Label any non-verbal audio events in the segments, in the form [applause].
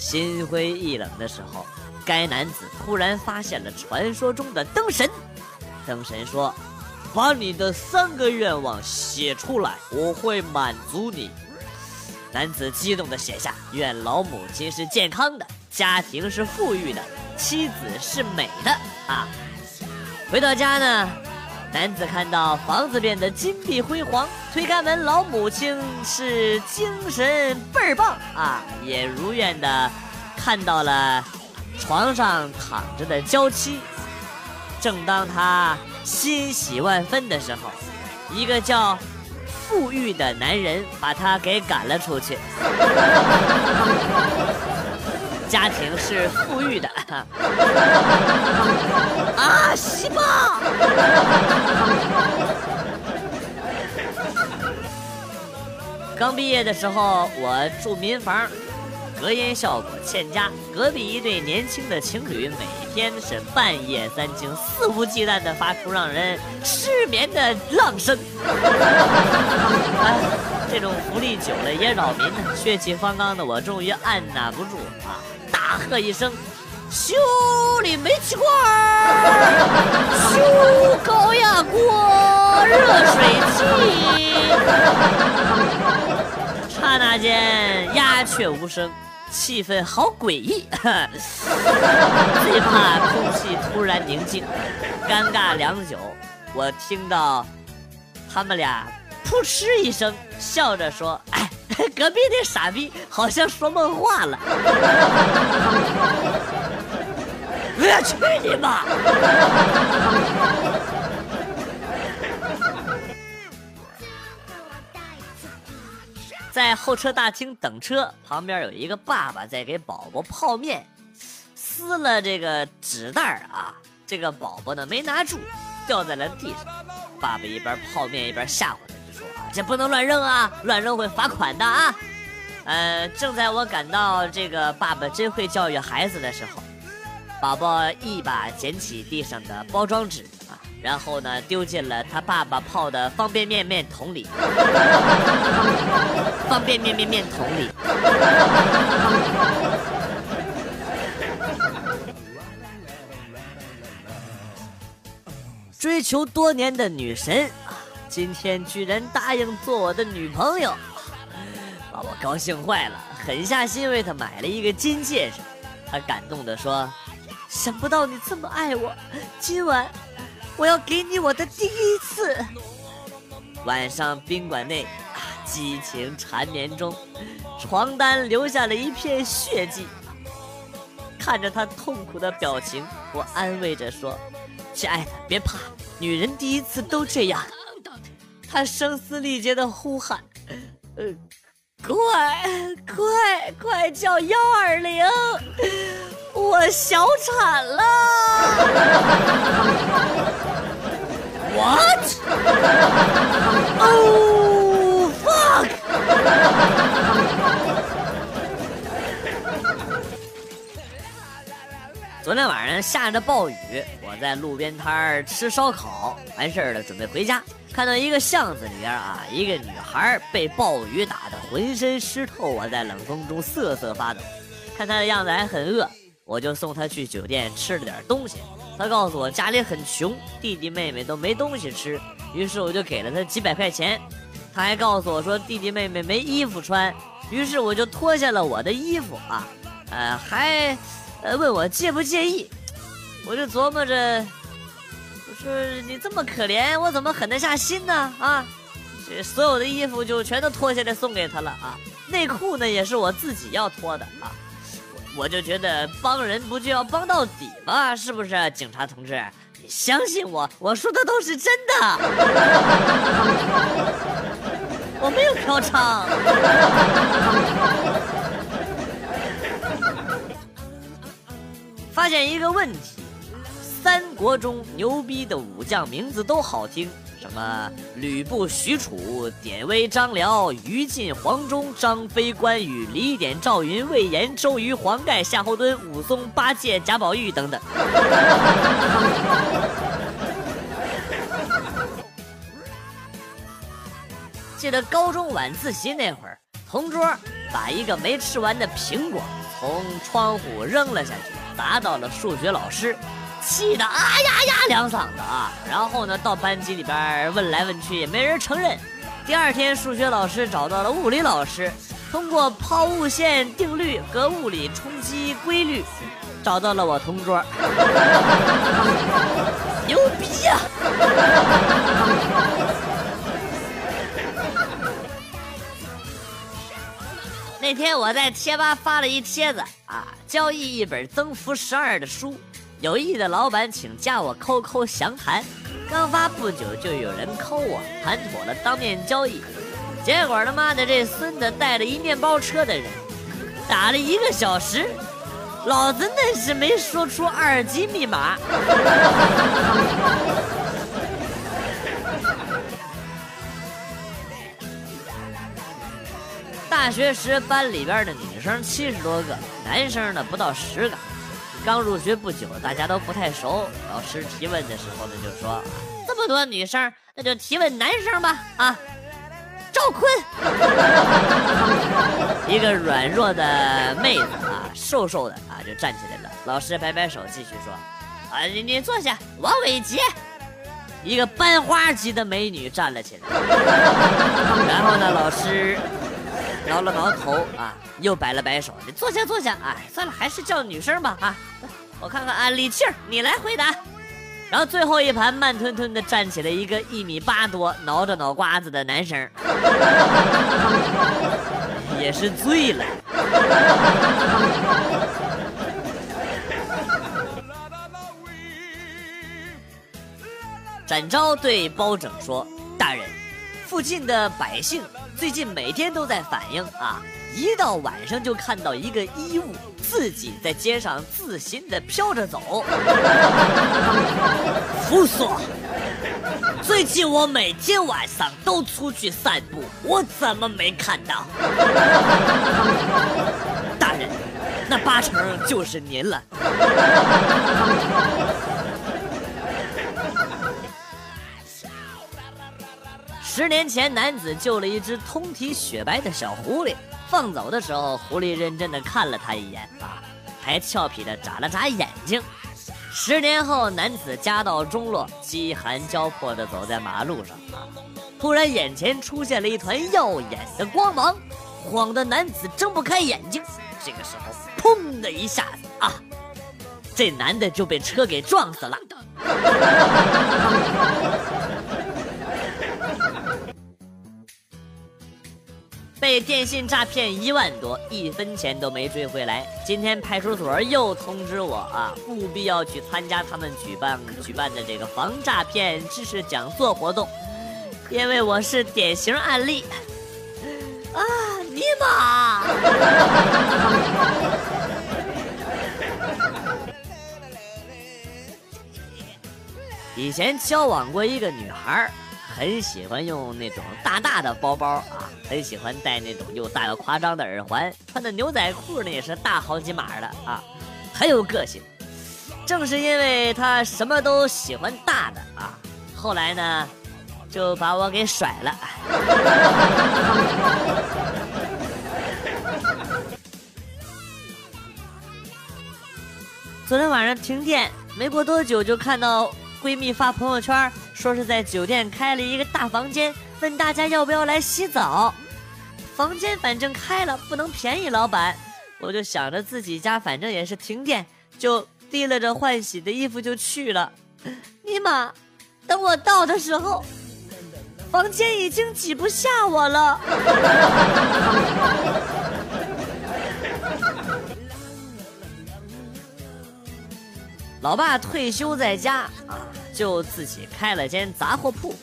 心灰意冷的时候，该男子突然发现了传说中的灯神。灯神说：“把你的三个愿望写出来，我会满足你。”男子激动地写下：“愿老母亲是健康的，家庭是富裕的，妻子是美的。”啊，回到家呢。男子看到房子变得金碧辉煌，推开门，老母亲是精神倍儿棒啊，也如愿的看到了床上躺着的娇妻。正当他欣喜万分的时候，一个叫富裕的男人把他给赶了出去。家庭是富裕的啊，西吧！[laughs] 刚毕业的时候，我住民房，隔音效果欠佳。隔壁一对年轻的情侣，每天是半夜三更，肆无忌惮地发出让人失眠的浪声。哎，[laughs] 这种福利久了也扰民呢。血气方刚的我，终于按捺不住啊！大喝一声：“修理煤气罐修高压锅热水器。”刹那间鸦雀无声，气氛好诡异。最怕空气突然宁静，尴尬良久。我听到他们俩噗嗤一声，笑着说：“哎。”隔壁那傻逼好像说梦话了，我去你妈！在候车大厅等车，旁边有一个爸爸在给宝宝泡面，撕了这个纸袋啊，这个宝宝呢没拿住，掉在了地上。爸爸一边泡面一边吓唬他。就说这不能乱扔啊！乱扔会罚款的啊！呃，正在我感到这个爸爸真会教育孩子的时候，宝宝一把捡起地上的包装纸啊，然后呢丢进了他爸爸泡的方便面面桶里。[laughs] 方便面面面桶里。追求多年的女神啊。今天居然答应做我的女朋友，把我高兴坏了，狠下心为她买了一个金戒指。她感动地说：“想不到你这么爱我，今晚我要给你我的第一次。”晚上宾馆内啊，激情缠绵中，床单留下了一片血迹。看着他痛苦的表情，我安慰着说：“亲爱的，别怕，女人第一次都这样。”他声嘶力竭的呼喊：“呃，快快快叫幺二零，我小产了！”What？哦，fuck！昨天晚上下着暴雨，我在路边摊儿吃烧烤，完事儿了准备回家。看到一个巷子里边啊，一个女孩被暴雨打得浑身湿透，我在冷风中瑟瑟发抖。看她的样子还很饿，我就送他去酒店吃了点东西。他告诉我家里很穷，弟弟妹妹都没东西吃，于是我就给了他几百块钱。他还告诉我说弟弟妹妹没衣服穿，于是我就脱下了我的衣服啊，呃，还呃问我介不介意，我就琢磨着。我说你这么可怜，我怎么狠得下心呢？啊，这所有的衣服就全都脱下来送给他了啊，内裤呢也是我自己要脱的啊，我就觉得帮人不就要帮到底吗？是不是，警察同志？你相信我，我说的都是真的，我没有嫖娼。发现一个问题，三国中牛逼的武将名字都好听，什么吕布、许褚、典韦、张辽、于禁、黄忠、张飞、关羽、李典、赵云、魏延、周瑜、黄盖、夏侯惇、武松、八戒、贾宝玉等等。记得高中晚自习那会儿，同桌把一个没吃完的苹果从窗户扔了下去，砸到了数学老师，气得啊呀呀两嗓子啊！然后呢，到班级里边问来问去，也没人承认。第二天，数学老师找到了物理老师，通过抛物线定律和物理冲击规律，找到了我同桌。[laughs] 牛逼呀！[laughs] 那天我在贴吧发了一帖子啊，交易一本增幅十二的书，有意的老板请加我 QQ 详谈。刚发不久就有人扣我，谈妥了当面交易。结果他妈的这孙子带着一面包车的人，打了一个小时，老子那是没说出二级密码。大学时班里边的女生七十多个，男生呢不到十个。刚入学不久，大家都不太熟。老师提问的时候呢，就说：“这么多女生，那就提问男生吧。”啊，赵坤，[laughs] 一个软弱的妹子啊，瘦瘦的啊，就站起来了。老师摆摆手，继续说：“啊，你你坐下。”王伟杰，一个班花级的美女站了起来。[laughs] 然后呢，老师。挠了挠头啊，又摆了摆手，你坐下坐下。哎，算了，还是叫女生吧啊。我看看啊，李庆，你来回答。然后最后一盘慢吞吞的站起来一个一米八多、挠着脑瓜子的男生，也是醉了。展昭对包拯说：“大人，附近的百姓。”最近每天都在反映啊，一到晚上就看到一个衣物自己在街上自行的飘着走。[laughs] 胡说！最近我每天晚上都出去散步，我怎么没看到？大人，那八成就是您了。十年前，男子救了一只通体雪白的小狐狸，放走的时候，狐狸认真的看了他一眼，啊，还俏皮的眨了眨眼睛。十年后，男子家道中落，饥寒交迫的走在马路上，啊，突然眼前出现了一团耀眼的光芒，晃得男子睁不开眼睛。这个时候，砰的一下子，啊，这男的就被车给撞死了。被电信诈骗一万多，一分钱都没追回来。今天派出所又通知我啊，务必要去参加他们举办举办的这个防诈骗知识讲座活动，因为我是典型案例。啊，尼玛！[laughs] 以前交往过一个女孩很喜欢用那种大大的包包啊，很喜欢戴那种又大又夸张的耳环，穿的牛仔裤呢也是大好几码的啊，很有个性。正是因为他什么都喜欢大的啊，后来呢就把我给甩了。[laughs] 昨天晚上停电，没过多久就看到。闺蜜发朋友圈说是在酒店开了一个大房间，问大家要不要来洗澡。房间反正开了，不能便宜老板。我就想着自己家反正也是停电，就提了着换洗的衣服就去了。尼玛，等我到的时候，房间已经挤不下我了。[laughs] 老爸退休在家啊，就自己开了间杂货铺。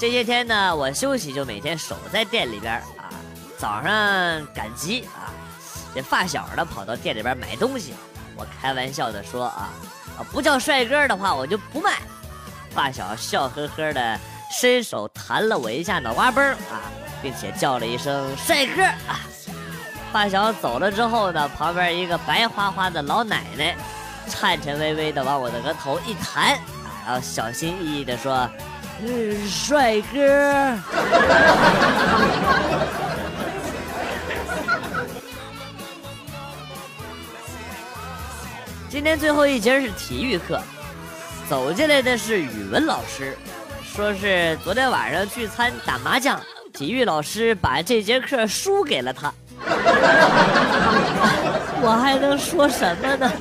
这些天呢，我休息就每天守在店里边啊。早上赶集啊，这发小呢跑到店里边买东西，我开玩笑的说啊，啊不叫帅哥的话我就不卖。发小笑呵呵的伸手弹了我一下脑瓜崩啊，并且叫了一声帅哥啊。发小走了之后呢，旁边一个白花花的老奶奶，颤颤巍巍的往我的额头一弹，然后小心翼翼的说：“嗯，帅哥。”今天最后一节是体育课，走进来的是语文老师，说是昨天晚上聚餐打麻将，体育老师把这节课输给了他。[laughs] 我还能说什么呢？[laughs]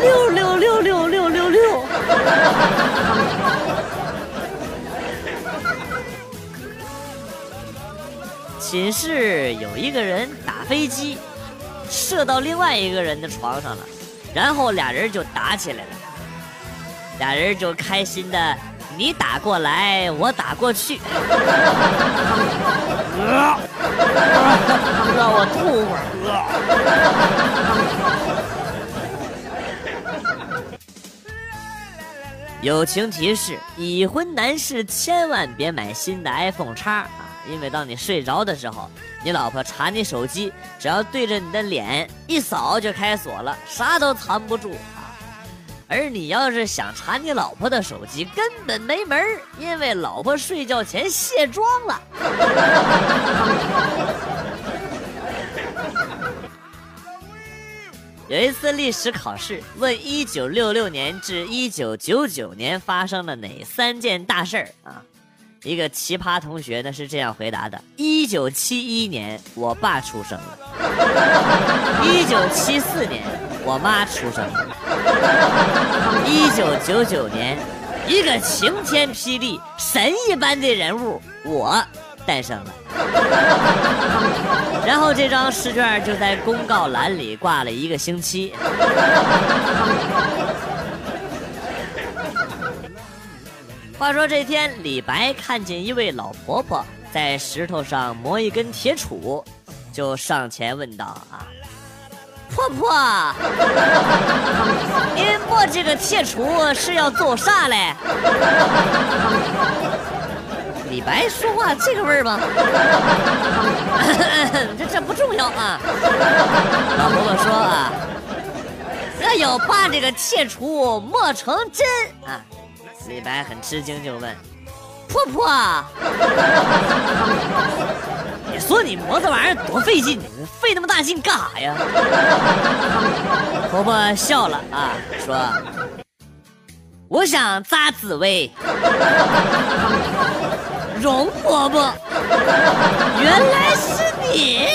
六六六六六六六。[laughs] 寝室有一个人打飞机。射到另外一个人的床上了，然后俩人就打起来了。俩人就开心的，你打过来，我打过去。[laughs] [laughs] 让我吐会儿。友情提示：已婚男士千万别买新的 iPhone 叉啊，因为当你睡着的时候。你老婆查你手机，只要对着你的脸一扫就开锁了，啥都藏不住啊。而你要是想查你老婆的手机，根本没门因为老婆睡觉前卸妆了。有一次历史考试问一九六六年至一九九九年发生了哪三件大事儿啊？一个奇葩同学呢是这样回答的：一九七一年，我爸出生了；一九七四年，我妈出生了；一九九九年，一个晴天霹雳、神一般的人物我诞生了。[laughs] 然后这张试卷就在公告栏里挂了一个星期。话说这天，李白看见一位老婆婆在石头上磨一根铁杵，就上前问道：“啊，婆婆，您磨这个铁杵是要做啥嘞？”李白说话这个味儿吗？[laughs] 这这不重要啊。老婆婆说：“啊，我要把这个切除磨成针啊。”李白很吃惊，就问：“婆婆，[laughs] 你说你磨这玩意儿多费劲，你费那么大劲干啥呀？”婆婆笑了啊，说：“我想扎紫薇。”容婆婆，原来是你。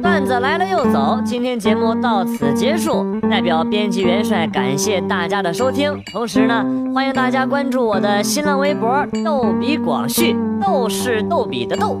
段子来了又走，今天节目到此结束。代表编辑元帅感谢大家的收听，同时呢，欢迎大家关注我的新浪微博“逗比广旭”，逗是逗比的逗，